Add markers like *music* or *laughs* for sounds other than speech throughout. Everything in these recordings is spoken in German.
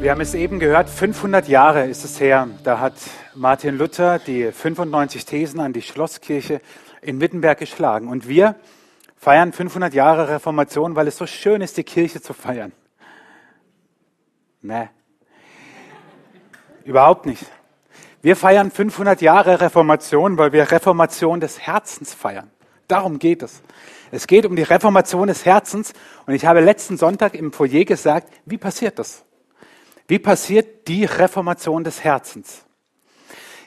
Wir haben es eben gehört, 500 Jahre ist es her. Da hat Martin Luther die 95 Thesen an die Schlosskirche in Wittenberg geschlagen. Und wir feiern 500 Jahre Reformation, weil es so schön ist, die Kirche zu feiern. Nee. Überhaupt nicht. Wir feiern 500 Jahre Reformation, weil wir Reformation des Herzens feiern. Darum geht es. Es geht um die Reformation des Herzens. Und ich habe letzten Sonntag im Foyer gesagt, wie passiert das? Wie passiert die Reformation des Herzens?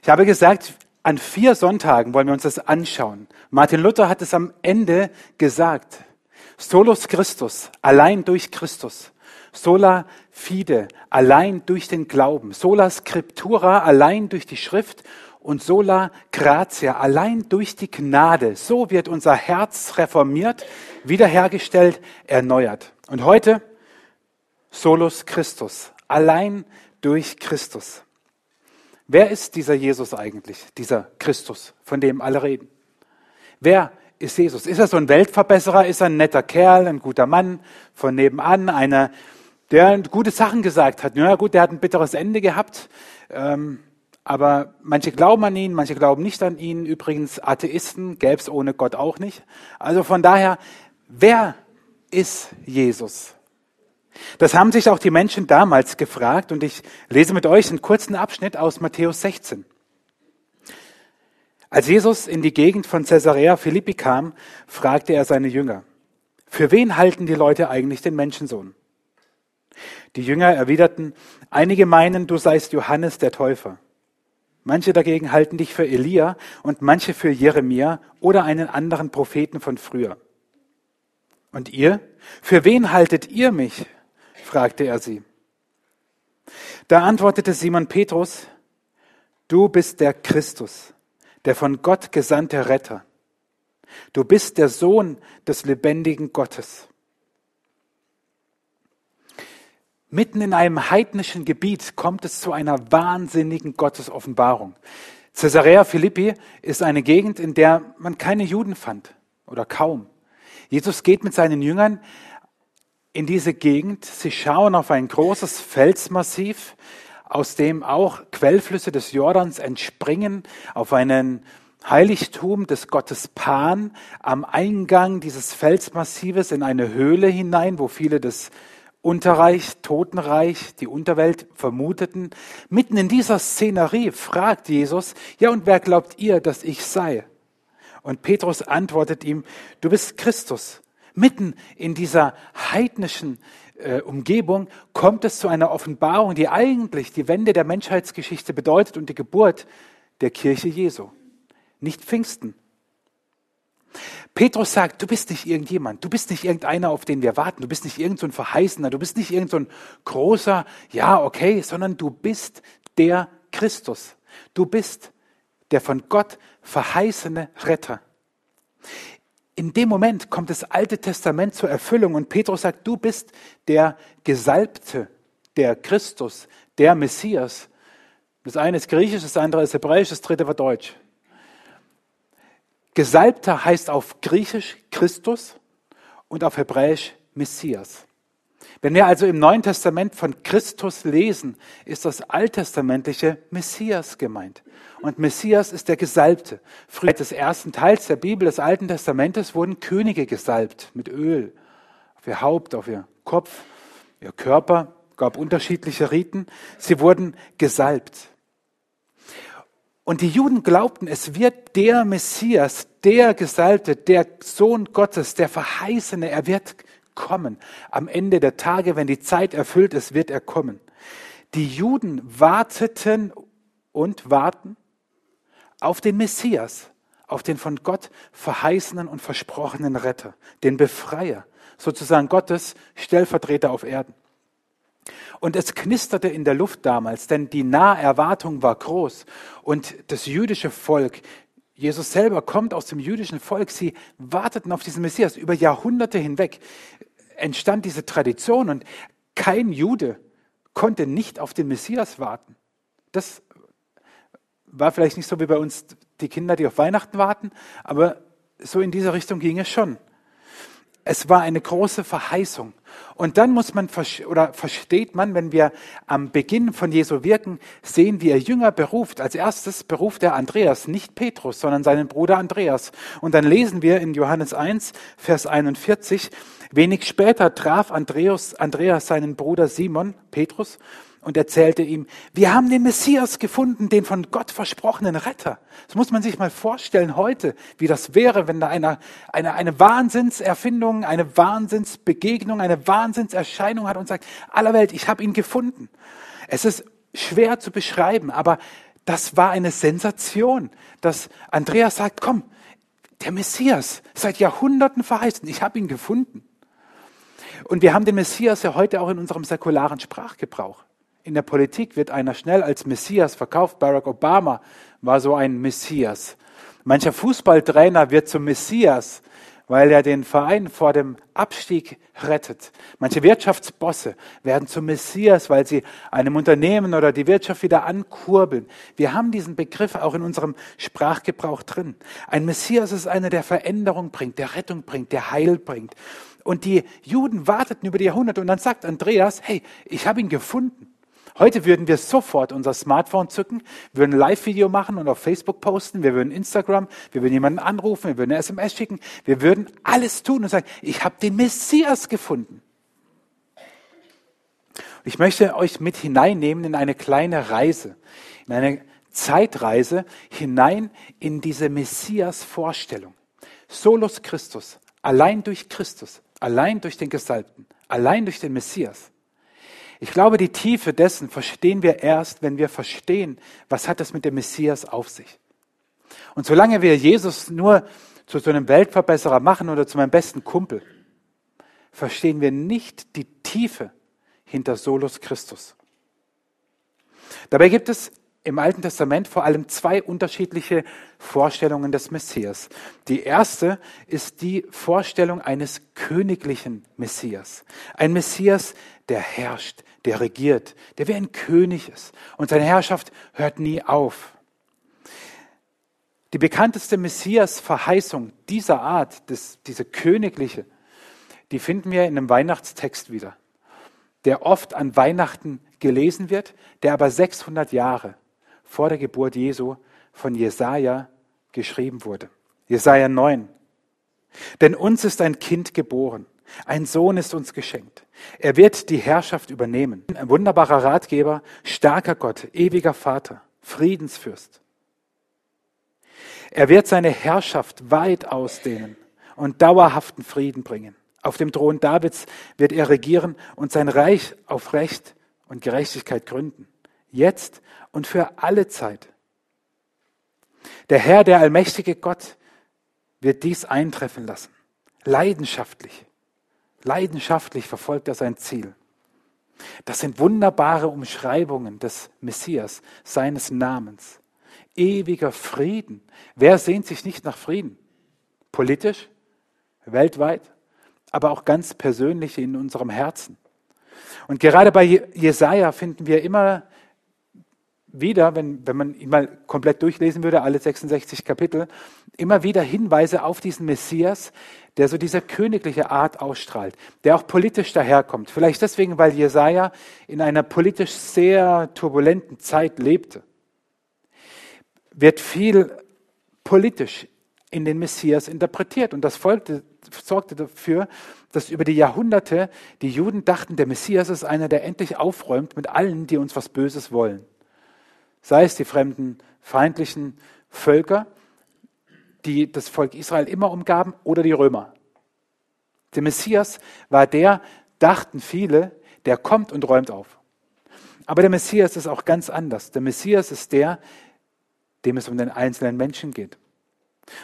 Ich habe gesagt, an vier Sonntagen wollen wir uns das anschauen. Martin Luther hat es am Ende gesagt. Solus Christus, allein durch Christus. Sola fide, allein durch den Glauben. Sola scriptura, allein durch die Schrift. Und sola gratia, allein durch die Gnade. So wird unser Herz reformiert, wiederhergestellt, erneuert. Und heute Solus Christus, allein durch Christus. Wer ist dieser Jesus eigentlich, dieser Christus, von dem alle reden? Wer ist Jesus? Ist er so ein Weltverbesserer? Ist er ein netter Kerl, ein guter Mann von nebenan, einer, der gute Sachen gesagt hat? Ja gut, der hat ein bitteres Ende gehabt, ähm, aber manche glauben an ihn, manche glauben nicht an ihn. Übrigens, Atheisten gäbe es ohne Gott auch nicht. Also von daher, wer ist Jesus? Das haben sich auch die Menschen damals gefragt und ich lese mit euch einen kurzen Abschnitt aus Matthäus 16. Als Jesus in die Gegend von Caesarea Philippi kam, fragte er seine Jünger, für wen halten die Leute eigentlich den Menschensohn? Die Jünger erwiderten, einige meinen, du seist Johannes der Täufer. Manche dagegen halten dich für Elia und manche für Jeremia oder einen anderen Propheten von früher. Und ihr? Für wen haltet ihr mich? Fragte er sie. Da antwortete Simon Petrus, du bist der Christus, der von Gott gesandte Retter. Du bist der Sohn des lebendigen Gottes. Mitten in einem heidnischen Gebiet kommt es zu einer wahnsinnigen Gottesoffenbarung. Caesarea Philippi ist eine Gegend, in der man keine Juden fand oder kaum. Jesus geht mit seinen Jüngern in diese Gegend. Sie schauen auf ein großes Felsmassiv, aus dem auch Quellflüsse des Jordans entspringen, auf einen Heiligtum des Gottes Pan am Eingang dieses Felsmassives in eine Höhle hinein, wo viele des Unterreich, Totenreich, die Unterwelt vermuteten. Mitten in dieser Szenerie fragt Jesus, ja und wer glaubt ihr, dass ich sei? Und Petrus antwortet ihm, du bist Christus, Mitten in dieser heidnischen äh, Umgebung kommt es zu einer Offenbarung, die eigentlich die Wende der Menschheitsgeschichte bedeutet und die Geburt der Kirche Jesu. Nicht Pfingsten. Petrus sagt, du bist nicht irgendjemand, du bist nicht irgendeiner, auf den wir warten, du bist nicht irgendein so Verheißener, du bist nicht irgendein so großer, ja, okay, sondern du bist der Christus. Du bist der von Gott verheißene Retter. In dem Moment kommt das Alte Testament zur Erfüllung und Petrus sagt, du bist der Gesalbte, der Christus, der Messias. Das eine ist griechisch, das andere ist hebräisch, das dritte war deutsch. Gesalbter heißt auf griechisch Christus und auf hebräisch Messias. Wenn wir also im Neuen Testament von Christus lesen, ist das alttestamentliche Messias gemeint. Und Messias ist der Gesalbte. Früher des ersten Teils der Bibel des Alten Testamentes wurden Könige gesalbt mit Öl auf ihr Haupt, auf ihr Kopf, ihr Körper, gab unterschiedliche Riten. Sie wurden gesalbt. Und die Juden glaubten, es wird der Messias, der Gesalbte, der Sohn Gottes, der Verheißene, er wird kommen. Am Ende der Tage, wenn die Zeit erfüllt ist, wird er kommen. Die Juden warteten und warten auf den Messias, auf den von Gott verheißenen und versprochenen Retter, den Befreier, sozusagen Gottes Stellvertreter auf Erden. Und es knisterte in der Luft damals, denn die Naherwartung war groß und das jüdische Volk, Jesus selber kommt aus dem jüdischen Volk, sie warteten auf diesen Messias. Über Jahrhunderte hinweg entstand diese Tradition und kein Jude konnte nicht auf den Messias warten. Das war vielleicht nicht so wie bei uns die Kinder, die auf Weihnachten warten, aber so in dieser Richtung ging es schon. Es war eine große Verheißung. Und dann muss man oder versteht man, wenn wir am Beginn von Jesu wirken, sehen, wie er Jünger beruft. Als erstes beruft er Andreas, nicht Petrus, sondern seinen Bruder Andreas. Und dann lesen wir in Johannes 1, Vers 41, wenig später traf Andreas, Andreas seinen Bruder Simon, Petrus, und erzählte ihm, wir haben den Messias gefunden, den von Gott versprochenen Retter. Das muss man sich mal vorstellen heute, wie das wäre, wenn da eine, eine, eine Wahnsinnserfindung, eine Wahnsinnsbegegnung, eine Wahnsinnserscheinung hat und sagt, aller Welt, ich habe ihn gefunden. Es ist schwer zu beschreiben, aber das war eine Sensation, dass Andreas sagt, komm, der Messias, seit Jahrhunderten verheißen, ich habe ihn gefunden. Und wir haben den Messias ja heute auch in unserem säkularen Sprachgebrauch. In der Politik wird einer schnell als Messias verkauft. Barack Obama war so ein Messias. Mancher Fußballtrainer wird zum Messias, weil er den Verein vor dem Abstieg rettet. Manche Wirtschaftsbosse werden zum Messias, weil sie einem Unternehmen oder die Wirtschaft wieder ankurbeln. Wir haben diesen Begriff auch in unserem Sprachgebrauch drin. Ein Messias ist einer, der Veränderung bringt, der Rettung bringt, der Heil bringt. Und die Juden warteten über die Jahrhunderte und dann sagt Andreas, hey, ich habe ihn gefunden. Heute würden wir sofort unser Smartphone zücken, würden ein Live-Video machen und auf Facebook posten, wir würden Instagram, wir würden jemanden anrufen, wir würden eine SMS schicken, wir würden alles tun und sagen, ich habe den Messias gefunden. Ich möchte euch mit hineinnehmen in eine kleine Reise, in eine Zeitreise hinein in diese Messias-Vorstellung. Solus Christus, allein durch Christus, allein durch den Gesalbten, allein durch den Messias. Ich glaube, die Tiefe dessen verstehen wir erst, wenn wir verstehen, was hat es mit dem Messias auf sich. Und solange wir Jesus nur zu so einem Weltverbesserer machen oder zu meinem besten Kumpel, verstehen wir nicht die Tiefe hinter Solus Christus. Dabei gibt es im Alten Testament vor allem zwei unterschiedliche Vorstellungen des Messias. Die erste ist die Vorstellung eines königlichen Messias. Ein Messias, der herrscht, der regiert, der wie ein König ist. Und seine Herrschaft hört nie auf. Die bekannteste Messias-Verheißung dieser Art, das, diese königliche, die finden wir in einem Weihnachtstext wieder, der oft an Weihnachten gelesen wird, der aber 600 Jahre vor der Geburt Jesu von Jesaja geschrieben wurde. Jesaja 9. Denn uns ist ein Kind geboren, ein Sohn ist uns geschenkt. Er wird die Herrschaft übernehmen. Ein wunderbarer Ratgeber, starker Gott, ewiger Vater, Friedensfürst. Er wird seine Herrschaft weit ausdehnen und dauerhaften Frieden bringen. Auf dem Thron Davids wird er regieren und sein Reich auf Recht und Gerechtigkeit gründen. Jetzt und für alle Zeit. Der Herr, der allmächtige Gott, wird dies eintreffen lassen. Leidenschaftlich. Leidenschaftlich verfolgt er sein Ziel. Das sind wunderbare Umschreibungen des Messias, seines Namens. Ewiger Frieden. Wer sehnt sich nicht nach Frieden? Politisch, weltweit, aber auch ganz persönlich in unserem Herzen. Und gerade bei Jesaja finden wir immer wieder, wenn, wenn man ihn mal komplett durchlesen würde, alle 66 Kapitel, immer wieder Hinweise auf diesen Messias, der so diese königliche Art ausstrahlt, der auch politisch daherkommt. Vielleicht deswegen, weil Jesaja in einer politisch sehr turbulenten Zeit lebte. Wird viel politisch in den Messias interpretiert. Und das folgte, sorgte dafür, dass über die Jahrhunderte die Juden dachten, der Messias ist einer, der endlich aufräumt mit allen, die uns was Böses wollen sei es die fremden feindlichen Völker, die das Volk Israel immer umgaben, oder die Römer. Der Messias war der, dachten viele, der kommt und räumt auf. Aber der Messias ist auch ganz anders. Der Messias ist der, dem es um den einzelnen Menschen geht.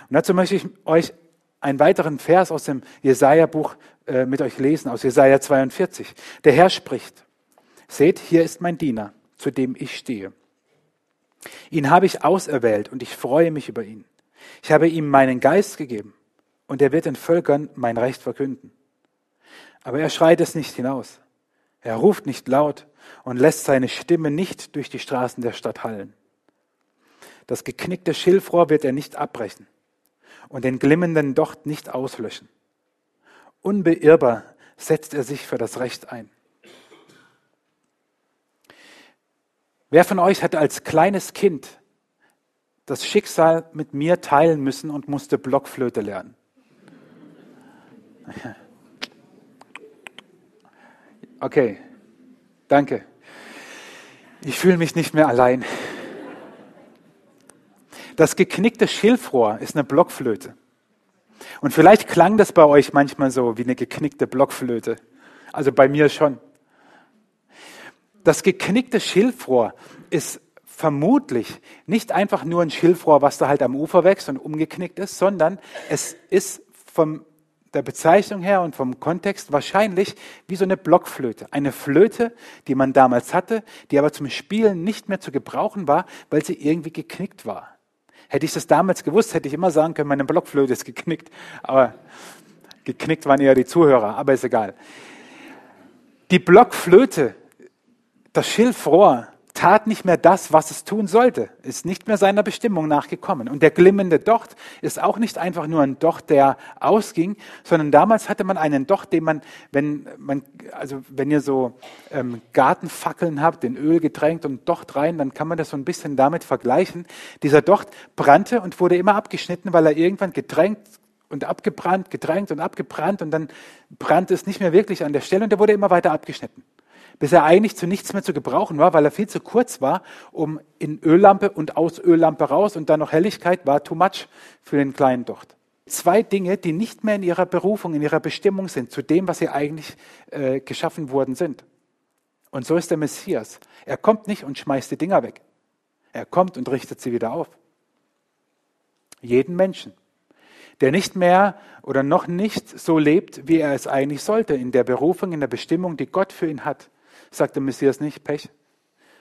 Und dazu möchte ich euch einen weiteren Vers aus dem Jesaja-Buch äh, mit euch lesen, aus Jesaja 42. Der Herr spricht: Seht, hier ist mein Diener, zu dem ich stehe. Ihn habe ich auserwählt und ich freue mich über ihn. Ich habe ihm meinen Geist gegeben und er wird den Völkern mein Recht verkünden. Aber er schreit es nicht hinaus. Er ruft nicht laut und lässt seine Stimme nicht durch die Straßen der Stadt hallen. Das geknickte Schilfrohr wird er nicht abbrechen und den glimmenden Docht nicht auslöschen. Unbeirrbar setzt er sich für das Recht ein. Wer von euch hat als kleines Kind das Schicksal mit mir teilen müssen und musste Blockflöte lernen? *laughs* Okay, danke. Ich fühle mich nicht mehr allein. Das geknickte Schilfrohr ist eine Blockflöte. Und vielleicht klang das bei euch manchmal so wie eine geknickte Blockflöte. Also bei mir schon. Das geknickte Schilfrohr ist vermutlich nicht einfach nur ein Schilfrohr, was da halt am Ufer wächst und umgeknickt ist, sondern es ist vom der Bezeichnung her und vom Kontext wahrscheinlich wie so eine Blockflöte. Eine Flöte, die man damals hatte, die aber zum Spielen nicht mehr zu gebrauchen war, weil sie irgendwie geknickt war. Hätte ich das damals gewusst, hätte ich immer sagen können, meine Blockflöte ist geknickt. Aber geknickt waren eher die Zuhörer, aber ist egal. Die Blockflöte, das Schilfrohr, tat nicht mehr das, was es tun sollte, ist nicht mehr seiner Bestimmung nachgekommen. Und der glimmende Docht ist auch nicht einfach nur ein Docht, der ausging, sondern damals hatte man einen Docht, den man, wenn man, also wenn ihr so ähm, Gartenfackeln habt, in Öl getränkt und Docht rein, dann kann man das so ein bisschen damit vergleichen. Dieser Docht brannte und wurde immer abgeschnitten, weil er irgendwann getränkt und abgebrannt, gedrängt und abgebrannt und dann brannte es nicht mehr wirklich an der Stelle und der wurde immer weiter abgeschnitten bis er eigentlich zu nichts mehr zu gebrauchen war, weil er viel zu kurz war, um in Öllampe und aus Öllampe raus und dann noch Helligkeit war too much für den kleinen Docht. Zwei Dinge, die nicht mehr in ihrer Berufung, in ihrer Bestimmung sind, zu dem, was sie eigentlich äh, geschaffen worden sind. Und so ist der Messias. Er kommt nicht und schmeißt die Dinger weg. Er kommt und richtet sie wieder auf. Jeden Menschen, der nicht mehr oder noch nicht so lebt, wie er es eigentlich sollte, in der Berufung, in der Bestimmung, die Gott für ihn hat, sagt der Messias nicht, Pech,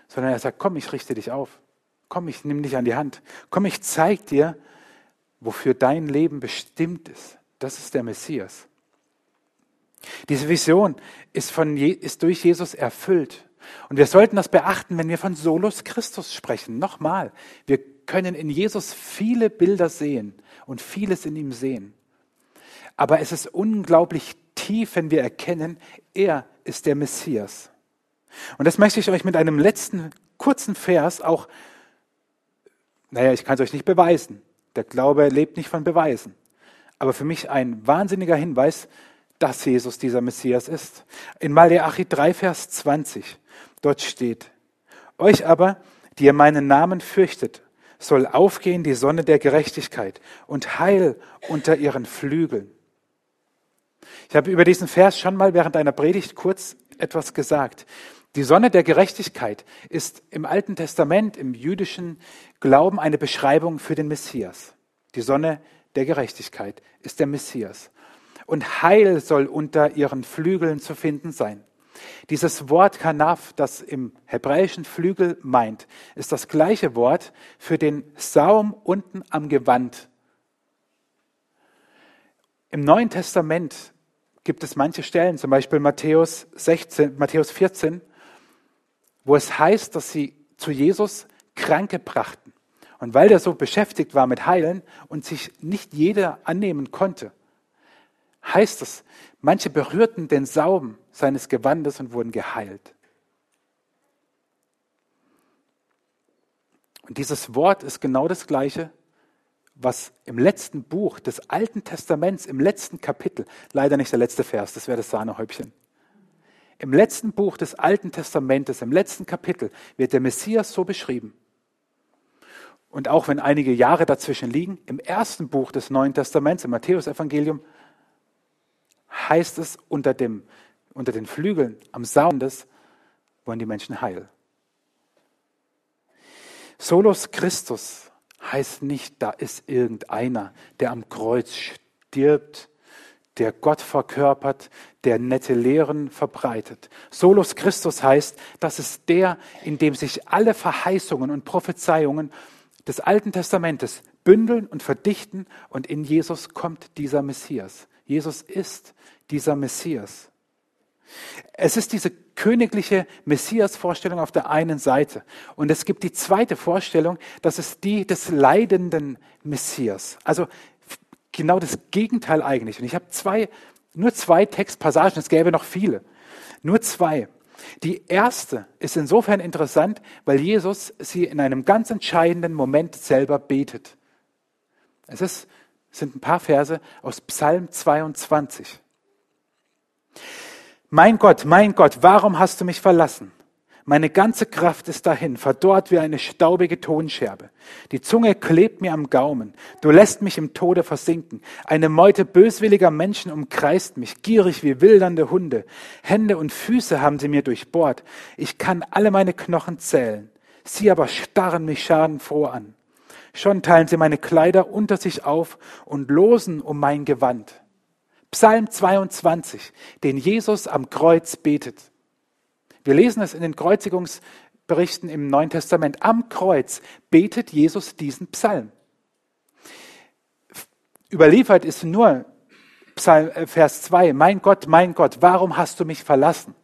sondern er sagt, komm, ich richte dich auf. Komm, ich nehme dich an die Hand. Komm, ich zeig dir, wofür dein Leben bestimmt ist. Das ist der Messias. Diese Vision ist, von, ist durch Jesus erfüllt. Und wir sollten das beachten, wenn wir von Solus Christus sprechen. Nochmal, wir können in Jesus viele Bilder sehen und vieles in ihm sehen. Aber es ist unglaublich tief, wenn wir erkennen, er ist der Messias. Und das möchte ich euch mit einem letzten kurzen Vers auch, naja, ich kann es euch nicht beweisen. Der Glaube lebt nicht von Beweisen. Aber für mich ein wahnsinniger Hinweis, dass Jesus dieser Messias ist. In Malachi 3, Vers 20, dort steht, euch aber, die ihr meinen Namen fürchtet, soll aufgehen die Sonne der Gerechtigkeit und Heil unter ihren Flügeln. Ich habe über diesen Vers schon mal während einer Predigt kurz etwas gesagt. Die Sonne der Gerechtigkeit ist im Alten Testament, im jüdischen Glauben eine Beschreibung für den Messias. Die Sonne der Gerechtigkeit ist der Messias. Und Heil soll unter ihren Flügeln zu finden sein. Dieses Wort Kanaf, das im hebräischen Flügel meint, ist das gleiche Wort für den Saum unten am Gewand. Im Neuen Testament gibt es manche Stellen, zum Beispiel Matthäus, 16, Matthäus 14, wo es heißt, dass sie zu Jesus Kranke brachten. Und weil der so beschäftigt war mit Heilen und sich nicht jeder annehmen konnte, heißt es, manche berührten den Saum seines Gewandes und wurden geheilt. Und dieses Wort ist genau das gleiche, was im letzten Buch des Alten Testaments, im letzten Kapitel, leider nicht der letzte Vers, das wäre das Sahnehäubchen, im letzten Buch des Alten Testamentes, im letzten Kapitel, wird der Messias so beschrieben. Und auch wenn einige Jahre dazwischen liegen, im ersten Buch des Neuen Testaments, im Matthäusevangelium, heißt es unter, dem, unter den Flügeln am Saum des wollen die Menschen heil. Solos Christus heißt nicht, da ist irgendeiner, der am Kreuz stirbt der Gott verkörpert, der nette Lehren verbreitet. Solus Christus heißt, das ist der, in dem sich alle Verheißungen und Prophezeiungen des Alten Testamentes bündeln und verdichten und in Jesus kommt dieser Messias. Jesus ist dieser Messias. Es ist diese königliche Messias-Vorstellung auf der einen Seite. Und es gibt die zweite Vorstellung, das ist die des leidenden Messias. Also genau das Gegenteil eigentlich. Und ich habe zwei Nur zwei Textpassagen, es gäbe noch viele. Nur zwei. Die erste ist insofern interessant, weil Jesus sie in einem ganz entscheidenden Moment selber betet. Es ist, sind ein paar Verse aus Psalm 22. Mein Gott, mein Gott, warum hast du mich verlassen? Meine ganze Kraft ist dahin, verdorrt wie eine staubige Tonscherbe. Die Zunge klebt mir am Gaumen. Du lässt mich im Tode versinken. Eine Meute böswilliger Menschen umkreist mich, gierig wie wildernde Hunde. Hände und Füße haben sie mir durchbohrt. Ich kann alle meine Knochen zählen. Sie aber starren mich schadenfroh an. Schon teilen sie meine Kleider unter sich auf und losen um mein Gewand. Psalm 22, den Jesus am Kreuz betet. Wir lesen es in den Kreuzigungsberichten im Neuen Testament. Am Kreuz betet Jesus diesen Psalm. Überliefert ist nur Psalm, äh, Vers 2. Mein Gott, mein Gott, warum hast du mich verlassen?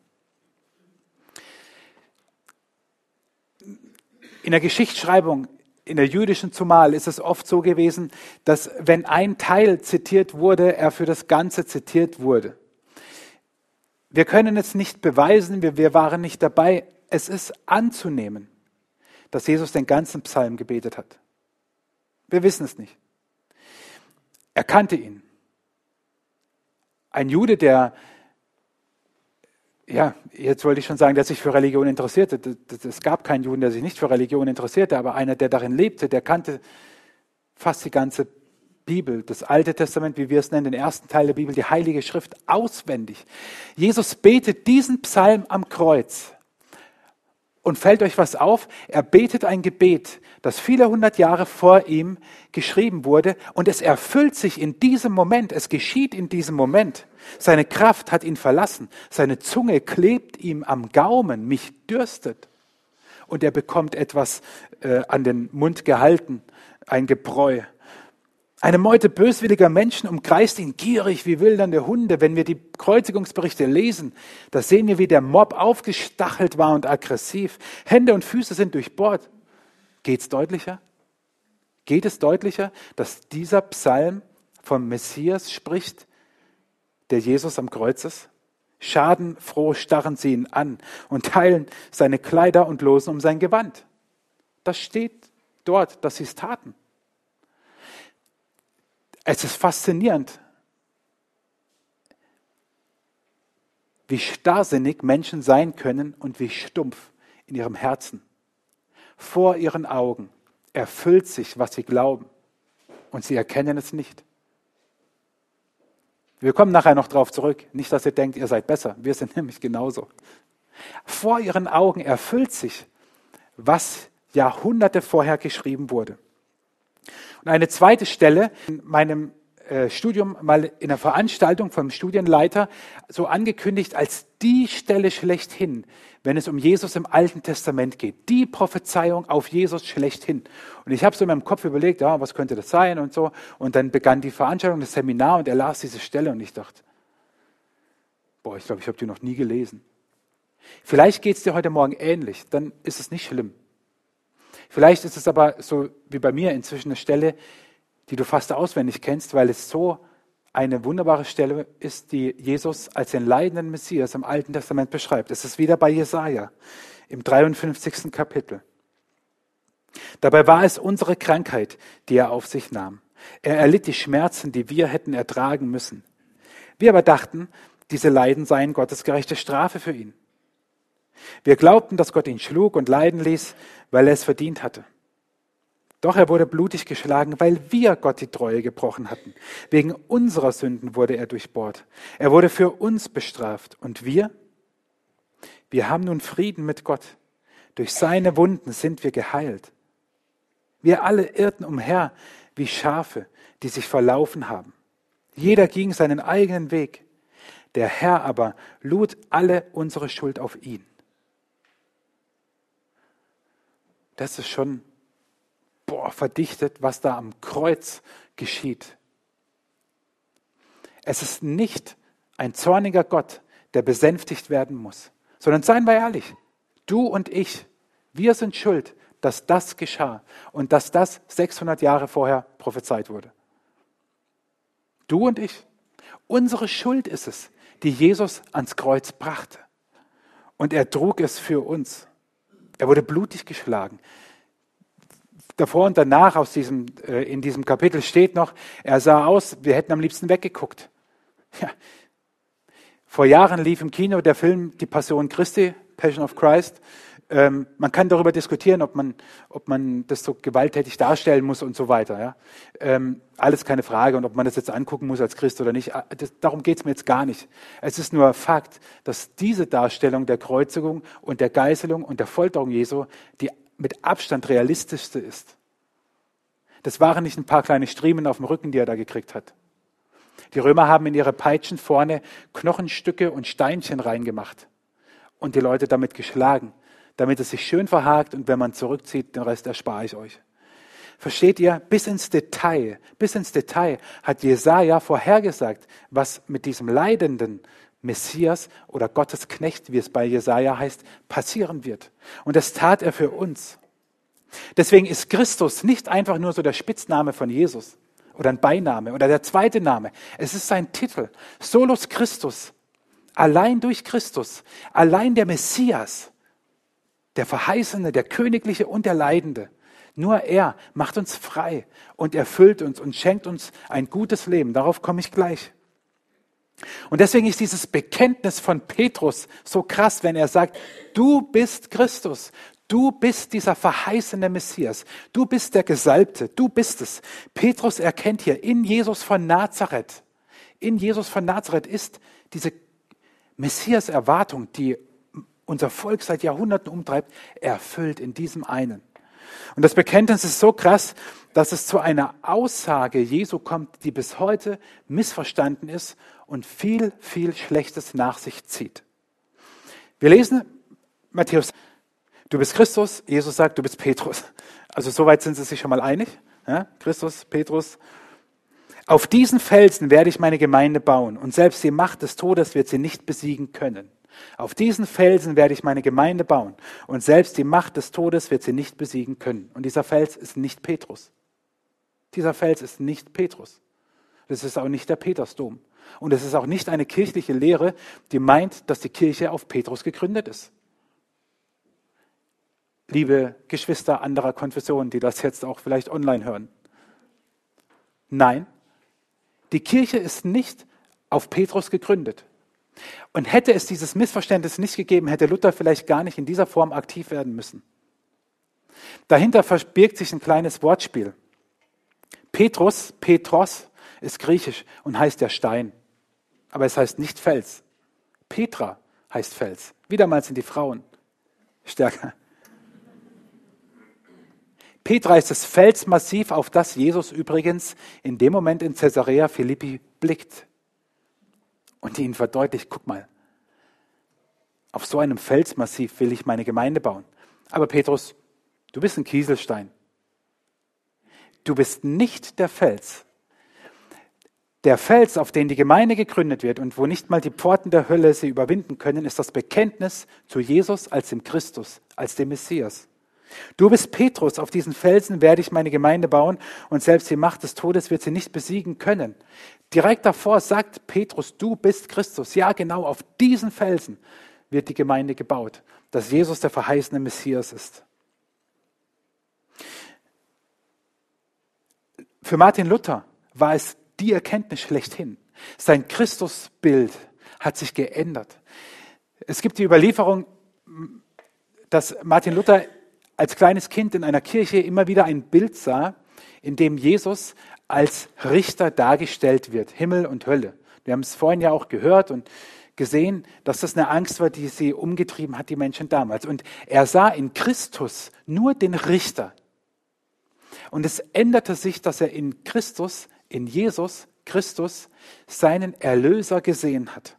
In der Geschichtsschreibung, in der jüdischen zumal, ist es oft so gewesen, dass wenn ein Teil zitiert wurde, er für das Ganze zitiert wurde. Wir können es nicht beweisen, wir, wir waren nicht dabei. Es ist anzunehmen, dass Jesus den ganzen Psalm gebetet hat. Wir wissen es nicht. Er kannte ihn. Ein Jude, der, ja, jetzt wollte ich schon sagen, der sich für Religion interessierte. Es gab keinen Juden, der sich nicht für Religion interessierte, aber einer, der darin lebte, der kannte fast die ganze Bibel, das Alte Testament, wie wir es nennen, den ersten Teil der Bibel, die Heilige Schrift auswendig. Jesus betet diesen Psalm am Kreuz. Und fällt euch was auf? Er betet ein Gebet, das viele hundert Jahre vor ihm geschrieben wurde und es erfüllt sich in diesem Moment. Es geschieht in diesem Moment. Seine Kraft hat ihn verlassen. Seine Zunge klebt ihm am Gaumen. Mich dürstet. Und er bekommt etwas äh, an den Mund gehalten, ein Gebräu. Eine Meute böswilliger Menschen umkreist ihn gierig wie wildernde Hunde. Wenn wir die Kreuzigungsberichte lesen, da sehen wir, wie der Mob aufgestachelt war und aggressiv. Hände und Füße sind durchbohrt. Geht's deutlicher? Geht es deutlicher, dass dieser Psalm vom Messias spricht, der Jesus am Kreuz ist? Schadenfroh starren sie ihn an und teilen seine Kleider und losen um sein Gewand. Das steht dort, dass sie es taten. Es ist faszinierend, wie starrsinnig Menschen sein können und wie stumpf in ihrem Herzen. Vor ihren Augen erfüllt sich, was sie glauben, und sie erkennen es nicht. Wir kommen nachher noch darauf zurück. Nicht, dass ihr denkt, ihr seid besser. Wir sind *laughs* nämlich genauso. Vor ihren Augen erfüllt sich, was Jahrhunderte vorher geschrieben wurde. Und eine zweite Stelle in meinem äh, Studium mal in einer Veranstaltung vom Studienleiter so angekündigt als die Stelle schlechthin, wenn es um Jesus im Alten Testament geht. Die Prophezeiung auf Jesus schlechthin. Und ich habe so in meinem Kopf überlegt, ja, was könnte das sein und so. Und dann begann die Veranstaltung, das Seminar und er las diese Stelle und ich dachte, boah, ich glaube, ich habe die noch nie gelesen. Vielleicht geht es dir heute Morgen ähnlich, dann ist es nicht schlimm. Vielleicht ist es aber so wie bei mir inzwischen eine Stelle, die du fast auswendig kennst, weil es so eine wunderbare Stelle ist, die Jesus als den leidenden Messias im Alten Testament beschreibt. Es ist wieder bei Jesaja im 53. Kapitel. Dabei war es unsere Krankheit, die er auf sich nahm. Er erlitt die Schmerzen, die wir hätten ertragen müssen. Wir aber dachten, diese Leiden seien Gottes gerechte Strafe für ihn. Wir glaubten, dass Gott ihn schlug und leiden ließ, weil er es verdient hatte. Doch er wurde blutig geschlagen, weil wir Gott die Treue gebrochen hatten. Wegen unserer Sünden wurde er durchbohrt. Er wurde für uns bestraft. Und wir? Wir haben nun Frieden mit Gott. Durch seine Wunden sind wir geheilt. Wir alle irrten umher wie Schafe, die sich verlaufen haben. Jeder ging seinen eigenen Weg. Der Herr aber lud alle unsere Schuld auf ihn. Das ist schon boah, verdichtet, was da am Kreuz geschieht. Es ist nicht ein zorniger Gott, der besänftigt werden muss, sondern seien wir ehrlich, du und ich, wir sind schuld, dass das geschah und dass das 600 Jahre vorher prophezeit wurde. Du und ich. Unsere Schuld ist es, die Jesus ans Kreuz brachte. Und er trug es für uns. Er wurde blutig geschlagen. Davor und danach aus diesem, äh, in diesem Kapitel steht noch, er sah aus, wir hätten am liebsten weggeguckt. Ja. Vor Jahren lief im Kino der Film Die Passion Christi, Passion of Christ. Ähm, man kann darüber diskutieren, ob man, ob man das so gewalttätig darstellen muss und so weiter. Ja? Ähm, alles keine Frage. Und ob man das jetzt angucken muss als Christ oder nicht, ah, das, darum geht es mir jetzt gar nicht. Es ist nur Fakt, dass diese Darstellung der Kreuzigung und der Geißelung und der Folterung Jesu die mit Abstand realistischste ist. Das waren nicht ein paar kleine Striemen auf dem Rücken, die er da gekriegt hat. Die Römer haben in ihre Peitschen vorne Knochenstücke und Steinchen reingemacht und die Leute damit geschlagen damit es sich schön verhakt und wenn man zurückzieht, den Rest erspare ich euch. Versteht ihr? Bis ins Detail, bis ins Detail hat Jesaja vorhergesagt, was mit diesem leidenden Messias oder Gottes Knecht, wie es bei Jesaja heißt, passieren wird. Und das tat er für uns. Deswegen ist Christus nicht einfach nur so der Spitzname von Jesus oder ein Beiname oder der zweite Name. Es ist sein Titel. Solus Christus. Allein durch Christus. Allein der Messias der Verheißene, der Königliche und der Leidende. Nur er macht uns frei und erfüllt uns und schenkt uns ein gutes Leben. Darauf komme ich gleich. Und deswegen ist dieses Bekenntnis von Petrus so krass, wenn er sagt, du bist Christus, du bist dieser verheißene Messias, du bist der Gesalbte, du bist es. Petrus erkennt hier in Jesus von Nazareth, in Jesus von Nazareth ist diese Messias-Erwartung, die unser Volk seit Jahrhunderten umtreibt, erfüllt in diesem einen. Und das Bekenntnis ist so krass, dass es zu einer Aussage Jesu kommt, die bis heute missverstanden ist und viel, viel Schlechtes nach sich zieht. Wir lesen Matthäus, du bist Christus, Jesus sagt, du bist Petrus. Also soweit sind sie sich schon mal einig. Ja? Christus, Petrus. Auf diesen Felsen werde ich meine Gemeinde bauen und selbst die Macht des Todes wird sie nicht besiegen können. Auf diesen Felsen werde ich meine Gemeinde bauen und selbst die Macht des Todes wird sie nicht besiegen können. Und dieser Fels ist nicht Petrus. Dieser Fels ist nicht Petrus. Das ist auch nicht der Petersdom. Und es ist auch nicht eine kirchliche Lehre, die meint, dass die Kirche auf Petrus gegründet ist. Liebe Geschwister anderer Konfessionen, die das jetzt auch vielleicht online hören. Nein, die Kirche ist nicht auf Petrus gegründet. Und hätte es dieses Missverständnis nicht gegeben, hätte Luther vielleicht gar nicht in dieser Form aktiv werden müssen. Dahinter verbirgt sich ein kleines Wortspiel. Petrus, Petros, ist griechisch und heißt der Stein. Aber es heißt nicht Fels. Petra heißt Fels. Wieder sind die Frauen stärker. Petra ist das Felsmassiv, auf das Jesus übrigens in dem Moment in Caesarea Philippi blickt und ihnen verdeutlicht, guck mal, auf so einem Felsmassiv will ich meine Gemeinde bauen. Aber Petrus, du bist ein Kieselstein. Du bist nicht der Fels. Der Fels, auf den die Gemeinde gegründet wird und wo nicht mal die Pforten der Hölle sie überwinden können, ist das Bekenntnis zu Jesus als dem Christus, als dem Messias. Du bist Petrus, auf diesen Felsen werde ich meine Gemeinde bauen und selbst die Macht des Todes wird sie nicht besiegen können. Direkt davor sagt Petrus, du bist Christus. Ja, genau auf diesen Felsen wird die Gemeinde gebaut, dass Jesus der verheißene Messias ist. Für Martin Luther war es die Erkenntnis schlechthin. Sein Christusbild hat sich geändert. Es gibt die Überlieferung, dass Martin Luther als kleines Kind in einer Kirche immer wieder ein Bild sah, in dem Jesus als Richter dargestellt wird, Himmel und Hölle. Wir haben es vorhin ja auch gehört und gesehen, dass das eine Angst war, die sie umgetrieben hat, die Menschen damals. Und er sah in Christus nur den Richter. Und es änderte sich, dass er in Christus, in Jesus Christus, seinen Erlöser gesehen hat.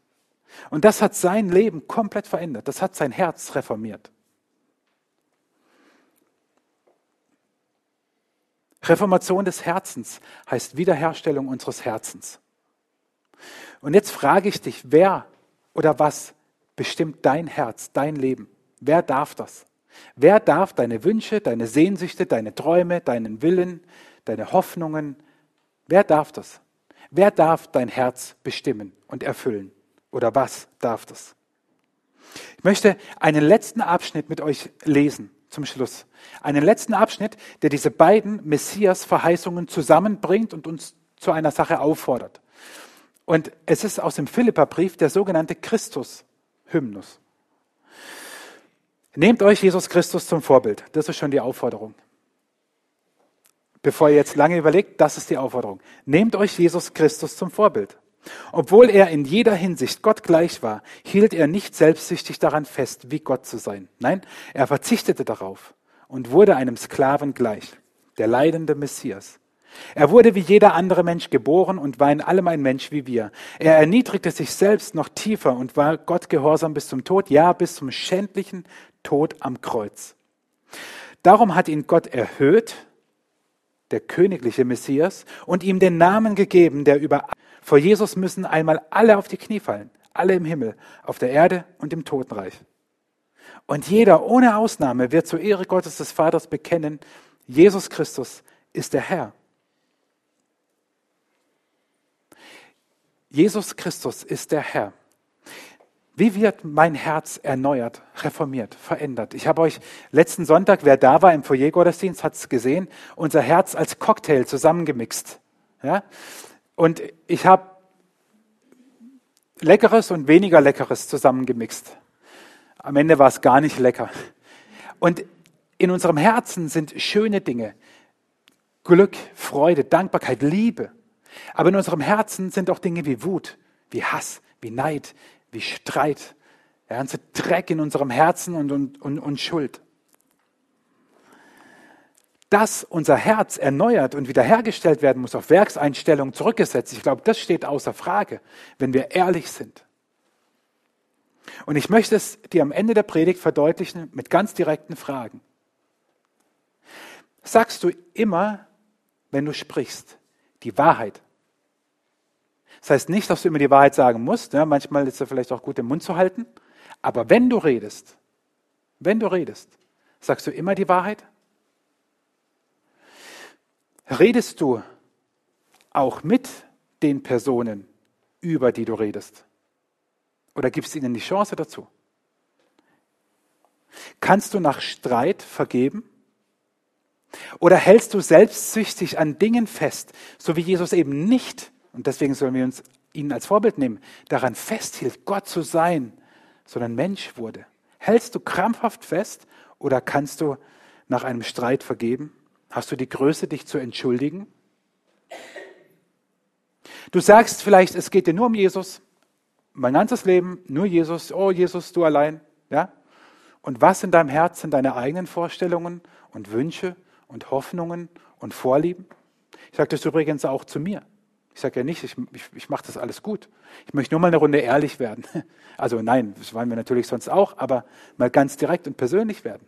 Und das hat sein Leben komplett verändert. Das hat sein Herz reformiert. Reformation des Herzens heißt Wiederherstellung unseres Herzens. Und jetzt frage ich dich, wer oder was bestimmt dein Herz, dein Leben? Wer darf das? Wer darf deine Wünsche, deine Sehnsüchte, deine Träume, deinen Willen, deine Hoffnungen, wer darf das? Wer darf dein Herz bestimmen und erfüllen? Oder was darf das? Ich möchte einen letzten Abschnitt mit euch lesen zum Schluss. Einen letzten Abschnitt, der diese beiden Messias-Verheißungen zusammenbringt und uns zu einer Sache auffordert. Und es ist aus dem Philipperbrief der sogenannte Christus-Hymnus. Nehmt euch Jesus Christus zum Vorbild. Das ist schon die Aufforderung. Bevor ihr jetzt lange überlegt, das ist die Aufforderung. Nehmt euch Jesus Christus zum Vorbild. Obwohl er in jeder Hinsicht Gott gleich war, hielt er nicht selbstsüchtig daran fest, wie Gott zu sein. Nein, er verzichtete darauf und wurde einem Sklaven gleich, der leidende Messias. Er wurde wie jeder andere Mensch geboren und war in allem ein Mensch wie wir. Er erniedrigte sich selbst noch tiefer und war Gott gehorsam bis zum Tod, ja bis zum schändlichen Tod am Kreuz. Darum hat ihn Gott erhöht, der königliche Messias, und ihm den Namen gegeben, der über vor Jesus müssen einmal alle auf die Knie fallen, alle im Himmel, auf der Erde und im Totenreich. Und jeder ohne Ausnahme wird zur Ehre Gottes des Vaters bekennen, Jesus Christus ist der Herr. Jesus Christus ist der Herr. Wie wird mein Herz erneuert, reformiert, verändert? Ich habe euch letzten Sonntag, wer da war im Foyer-Gottesdienst, hat es gesehen, unser Herz als Cocktail zusammengemixt. Ja? Und ich habe Leckeres und weniger Leckeres zusammengemixt. Am Ende war es gar nicht lecker. Und in unserem Herzen sind schöne Dinge. Glück, Freude, Dankbarkeit, Liebe. Aber in unserem Herzen sind auch Dinge wie Wut, wie Hass, wie Neid, wie Streit. Der ganze Dreck in unserem Herzen und, und, und, und Schuld. Dass unser Herz erneuert und wiederhergestellt werden muss, auf Werkseinstellungen zurückgesetzt, ich glaube, das steht außer Frage, wenn wir ehrlich sind. Und ich möchte es dir am Ende der Predigt verdeutlichen mit ganz direkten Fragen. Sagst du immer, wenn du sprichst, die Wahrheit. Das heißt nicht, dass du immer die Wahrheit sagen musst. Ja, manchmal ist es vielleicht auch gut, den Mund zu halten. Aber wenn du redest, wenn du redest, sagst du immer die Wahrheit? Redest du auch mit den Personen, über die du redest? Oder gibst du ihnen die Chance dazu? Kannst du nach Streit vergeben? Oder hältst du selbstsüchtig an Dingen fest, so wie Jesus eben nicht, und deswegen sollen wir uns ihn als Vorbild nehmen, daran festhielt, Gott zu sein, sondern Mensch wurde? Hältst du krampfhaft fest oder kannst du nach einem Streit vergeben? Hast du die Größe, dich zu entschuldigen? Du sagst vielleicht, es geht dir nur um Jesus, mein ganzes Leben nur Jesus, oh Jesus, du allein, ja? Und was in deinem Herzen deine eigenen Vorstellungen und Wünsche und Hoffnungen und Vorlieben. Ich sage das übrigens auch zu mir. Ich sage ja nicht, ich, ich, ich mache das alles gut. Ich möchte nur mal eine Runde ehrlich werden. *laughs* Also nein, das wollen wir natürlich sonst auch, aber mal ganz direkt und persönlich werden.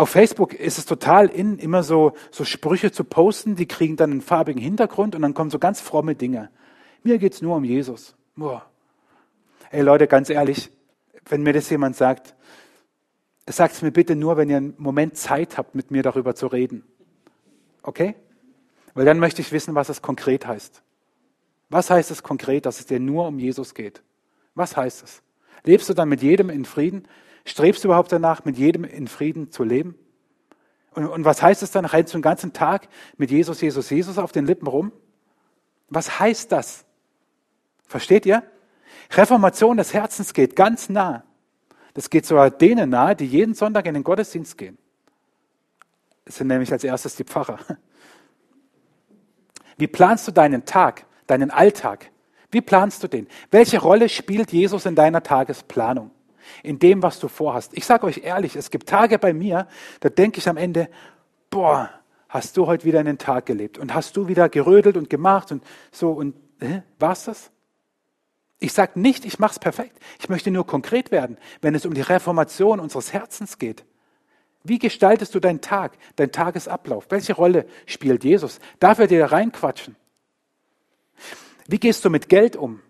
Auf Facebook ist es total in, immer so, so Sprüche zu posten, die kriegen dann einen farbigen Hintergrund und dann kommen so ganz fromme Dinge. Mir geht es nur um Jesus. Boah. Ey Leute, ganz ehrlich, wenn mir das jemand sagt, Sagt es mir bitte nur, wenn ihr einen Moment Zeit habt, mit mir darüber zu reden. Okay? Weil dann möchte ich wissen, was es konkret heißt. Was heißt es konkret, dass es dir nur um Jesus geht? Was heißt es? Lebst du dann mit jedem in Frieden? Strebst du überhaupt danach, mit jedem in Frieden zu leben? Und, und was heißt es dann? Rennst du den ganzen Tag mit Jesus, Jesus, Jesus auf den Lippen rum? Was heißt das? Versteht ihr? Reformation des Herzens geht ganz nah. Das geht sogar denen nahe, die jeden Sonntag in den Gottesdienst gehen. Das sind nämlich als erstes die Pfarrer. Wie planst du deinen Tag, deinen Alltag? Wie planst du den? Welche Rolle spielt Jesus in deiner Tagesplanung? In dem, was du vorhast? Ich sage euch ehrlich, es gibt Tage bei mir, da denke ich am Ende, boah, hast du heute wieder einen Tag gelebt und hast du wieder gerödelt und gemacht und so und äh, war's das? Ich sage nicht, ich mache es perfekt. Ich möchte nur konkret werden, wenn es um die Reformation unseres Herzens geht. Wie gestaltest du deinen Tag, deinen Tagesablauf? Welche Rolle spielt Jesus? Darf er dir reinquatschen? Wie gehst du mit Geld um?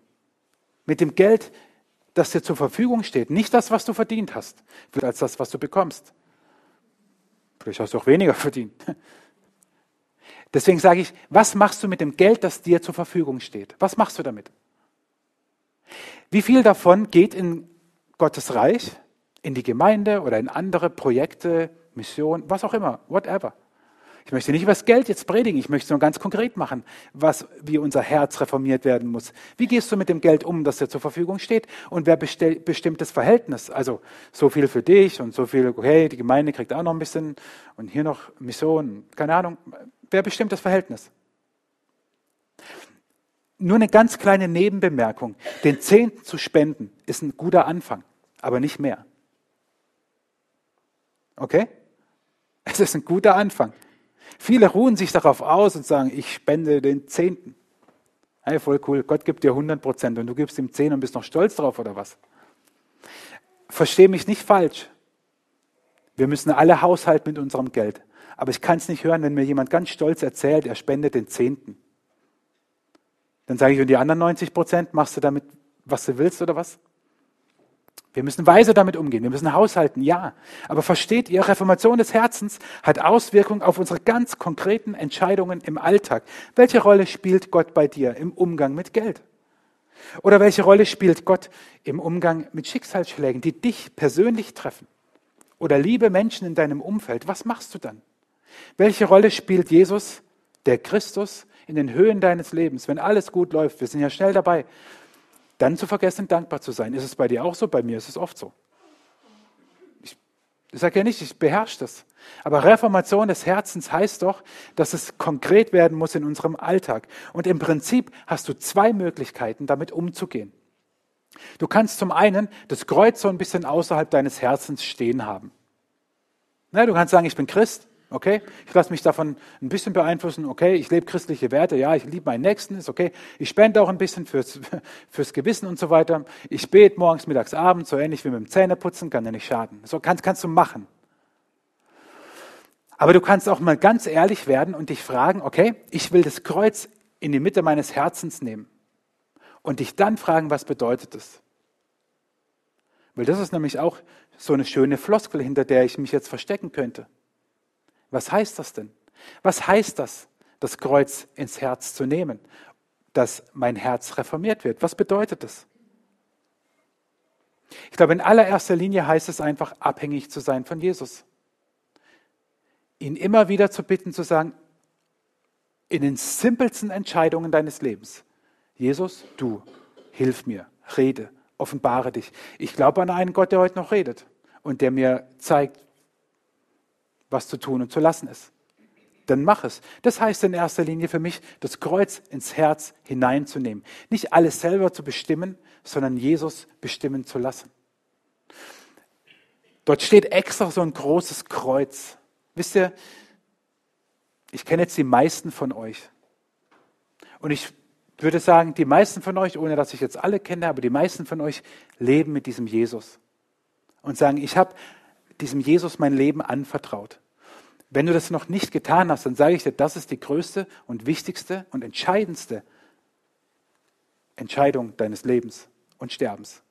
Mit dem Geld, das dir zur Verfügung steht. Nicht das, was du verdient hast, als das, was du bekommst. Vielleicht hast du auch weniger *laughs* verdient. Deswegen sage ich, was machst du mit dem Geld, das dir zur Verfügung steht? Was machst du damit? Wie viel davon geht in Gottes Reich, in die Gemeinde oder in andere Projekte, Mission, was auch immer, whatever? Ich möchte nicht über das Geld jetzt predigen, ich möchte es nur ganz konkret machen, was, wie unser Herz reformiert werden muss. Wie gehst du mit dem Geld um, das dir zur Verfügung steht? Und wer bestimmt das Verhältnis? Also so viel für dich und so viel, hey, die Gemeinde kriegt auch noch ein bisschen und hier noch Mission, keine Ahnung. Wer bestimmt das Verhältnis? Nur eine ganz kleine Nebenbemerkung. Den Zehnten zu spenden ist ein guter Anfang, aber nicht mehr. Okay? Es ist ein guter Anfang. Viele ruhen sich darauf aus und sagen, ich spende den Zehnten. Hey, voll cool. Gott gibt dir 100 Prozent und du gibst ihm 10 und bist noch stolz drauf oder was? Verstehe mich nicht falsch. Wir müssen alle haushalten mit unserem Geld. Aber ich kann es nicht hören, wenn mir jemand ganz stolz erzählt, er spendet den Zehnten. Dann sage ich, und die anderen 90 Prozent machst du damit, was du willst oder was? Wir müssen weise damit umgehen, wir müssen haushalten, ja. Aber versteht ihr, Reformation des Herzens hat Auswirkungen auf unsere ganz konkreten Entscheidungen im Alltag. Welche Rolle spielt Gott bei dir im Umgang mit Geld? Oder welche Rolle spielt Gott im Umgang mit Schicksalsschlägen, die dich persönlich treffen? Oder liebe Menschen in deinem Umfeld, was machst du dann? Welche Rolle spielt Jesus, der Christus, in den Höhen deines Lebens, wenn alles gut läuft, wir sind ja schnell dabei, dann zu vergessen, dankbar zu sein. Ist es bei dir auch so? Bei mir ist es oft so. Ich, ich sage ja nicht, ich beherrsche das. Aber Reformation des Herzens heißt doch, dass es konkret werden muss in unserem Alltag. Und im Prinzip hast du zwei Möglichkeiten, damit umzugehen. Du kannst zum einen das Kreuz so ein bisschen außerhalb deines Herzens stehen haben. Na, du kannst sagen, ich bin Christ, Okay? Ich lasse mich davon ein bisschen beeinflussen. Okay, ich lebe christliche Werte. Ja, ich liebe meinen Nächsten. Ist okay. Ich spende auch ein bisschen fürs, *laughs* fürs Gewissen und so weiter. Ich bete morgens, mittags, abends, so ähnlich wie mit dem Zähneputzen, kann ja nicht schaden. So kannst, kannst du machen. Aber du kannst auch mal ganz ehrlich werden und dich fragen, okay, ich will das Kreuz in die Mitte meines Herzens nehmen. Und dich dann fragen, was bedeutet das? Weil das ist nämlich auch so eine schöne Floskel, hinter der ich mich jetzt verstecken könnte. Was heißt das denn? Was heißt das, das Kreuz ins Herz zu nehmen, dass mein Herz reformiert wird? Was bedeutet das? Ich glaube, in allererster Linie heißt es einfach, abhängig zu sein von Jesus. Ihn immer wieder zu bitten, zu sagen, in den simpelsten Entscheidungen deines Lebens, Jesus, du, hilf mir, rede, offenbare dich. Ich glaube an einen Gott, der heute noch redet und der mir zeigt, was zu tun und zu lassen ist. Dann mach es. Das heißt in erster Linie für mich, das Kreuz ins Herz hineinzunehmen. Nicht alles selber zu bestimmen, sondern Jesus bestimmen zu lassen. Dort steht extra so ein großes Kreuz. Wisst ihr, ich kenne jetzt die meisten von euch. Und ich würde sagen, die meisten von euch, ohne dass ich jetzt alle kenne, aber die meisten von euch leben mit diesem Jesus. Und sagen, ich habe diesem Jesus mein Leben anvertraut. Wenn du das noch nicht getan hast, dann sage ich dir, das ist die größte und wichtigste und entscheidendste Entscheidung deines Lebens und Sterbens.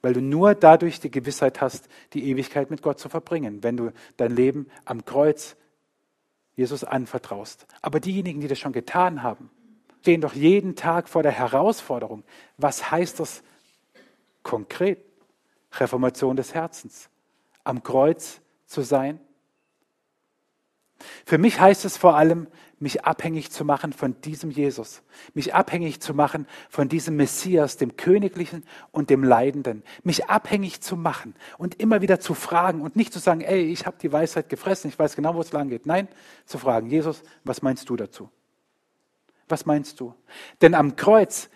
Weil du nur dadurch die Gewissheit hast, die Ewigkeit mit Gott zu verbringen, wenn du dein Leben am Kreuz Jesus anvertraust. Aber diejenigen, die das schon getan haben, stehen doch jeden Tag vor der Herausforderung. Was heißt das konkret? Reformation des Herzens am Kreuz zu sein? Für mich heißt es vor allem, mich abhängig zu machen von diesem Jesus, mich abhängig zu machen von diesem Messias, dem Königlichen und dem Leidenden, mich abhängig zu machen und immer wieder zu fragen und nicht zu sagen, ey, ich habe die Weisheit gefressen, ich weiß genau, wo es lang geht. Nein, zu fragen, Jesus, was meinst du dazu? Was meinst du? Denn am Kreuz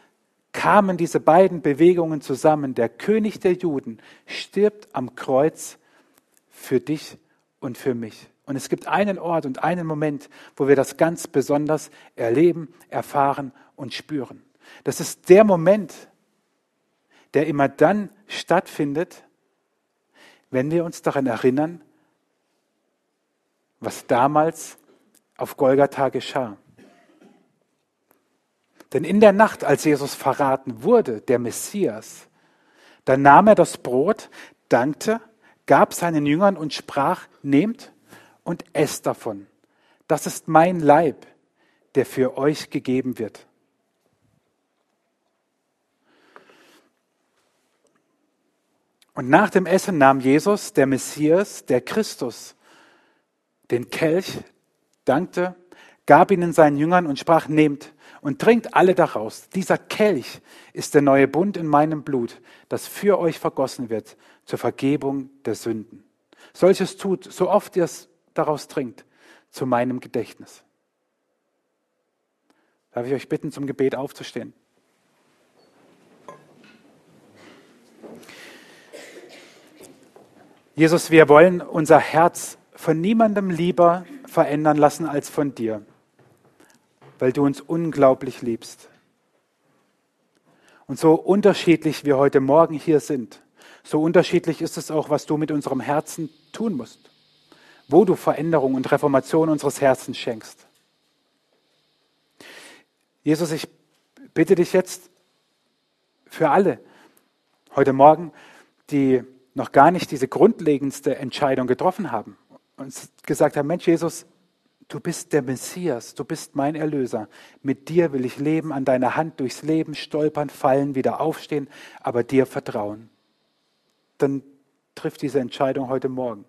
kamen diese beiden Bewegungen zusammen. Der König der Juden stirbt am Kreuz für dich und für mich. Und es gibt einen Ort und einen Moment, wo wir das ganz besonders erleben, erfahren und spüren. Das ist der Moment, der immer dann stattfindet, wenn wir uns daran erinnern, was damals auf Golgatha geschah. Denn in der Nacht, als Jesus verraten wurde, der Messias, da nahm er das Brot, dankte gab seinen Jüngern und sprach, nehmt und esst davon. Das ist mein Leib, der für euch gegeben wird. Und nach dem Essen nahm Jesus, der Messias, der Christus, den Kelch, dankte, gab ihn seinen Jüngern und sprach, nehmt und trinkt alle daraus. Dieser Kelch ist der neue Bund in meinem Blut, das für euch vergossen wird zur Vergebung der Sünden. Solches tut, so oft ihr es daraus trinkt, zu meinem Gedächtnis. Darf ich euch bitten, zum Gebet aufzustehen? Jesus, wir wollen unser Herz von niemandem lieber verändern lassen als von dir, weil du uns unglaublich liebst. Und so unterschiedlich wir heute Morgen hier sind, so unterschiedlich ist es auch, was du mit unserem Herzen tun musst, wo du Veränderung und Reformation unseres Herzens schenkst. Jesus, ich bitte dich jetzt für alle heute Morgen, die noch gar nicht diese grundlegendste Entscheidung getroffen haben und gesagt haben, Mensch Jesus, du bist der Messias, du bist mein Erlöser. Mit dir will ich leben, an deiner Hand durchs Leben stolpern, fallen, wieder aufstehen, aber dir vertrauen. Dann trifft diese Entscheidung heute Morgen.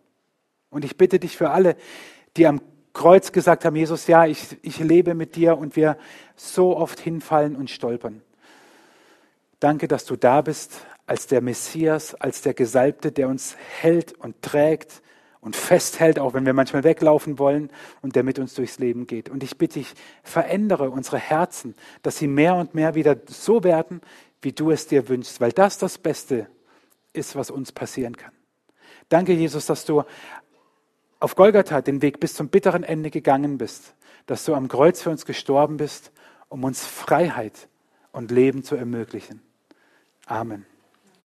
Und ich bitte dich für alle, die am Kreuz gesagt haben, Jesus, ja, ich, ich lebe mit dir und wir so oft hinfallen und stolpern. Danke, dass du da bist als der Messias, als der Gesalbte, der uns hält und trägt und festhält, auch wenn wir manchmal weglaufen wollen und der mit uns durchs Leben geht. Und ich bitte dich, verändere unsere Herzen, dass sie mehr und mehr wieder so werden, wie du es dir wünschst, weil das das Beste ist, was uns passieren kann. Danke, Jesus, dass du auf Golgatha den Weg bis zum bitteren Ende gegangen bist, dass du am Kreuz für uns gestorben bist, um uns Freiheit und Leben zu ermöglichen. Amen.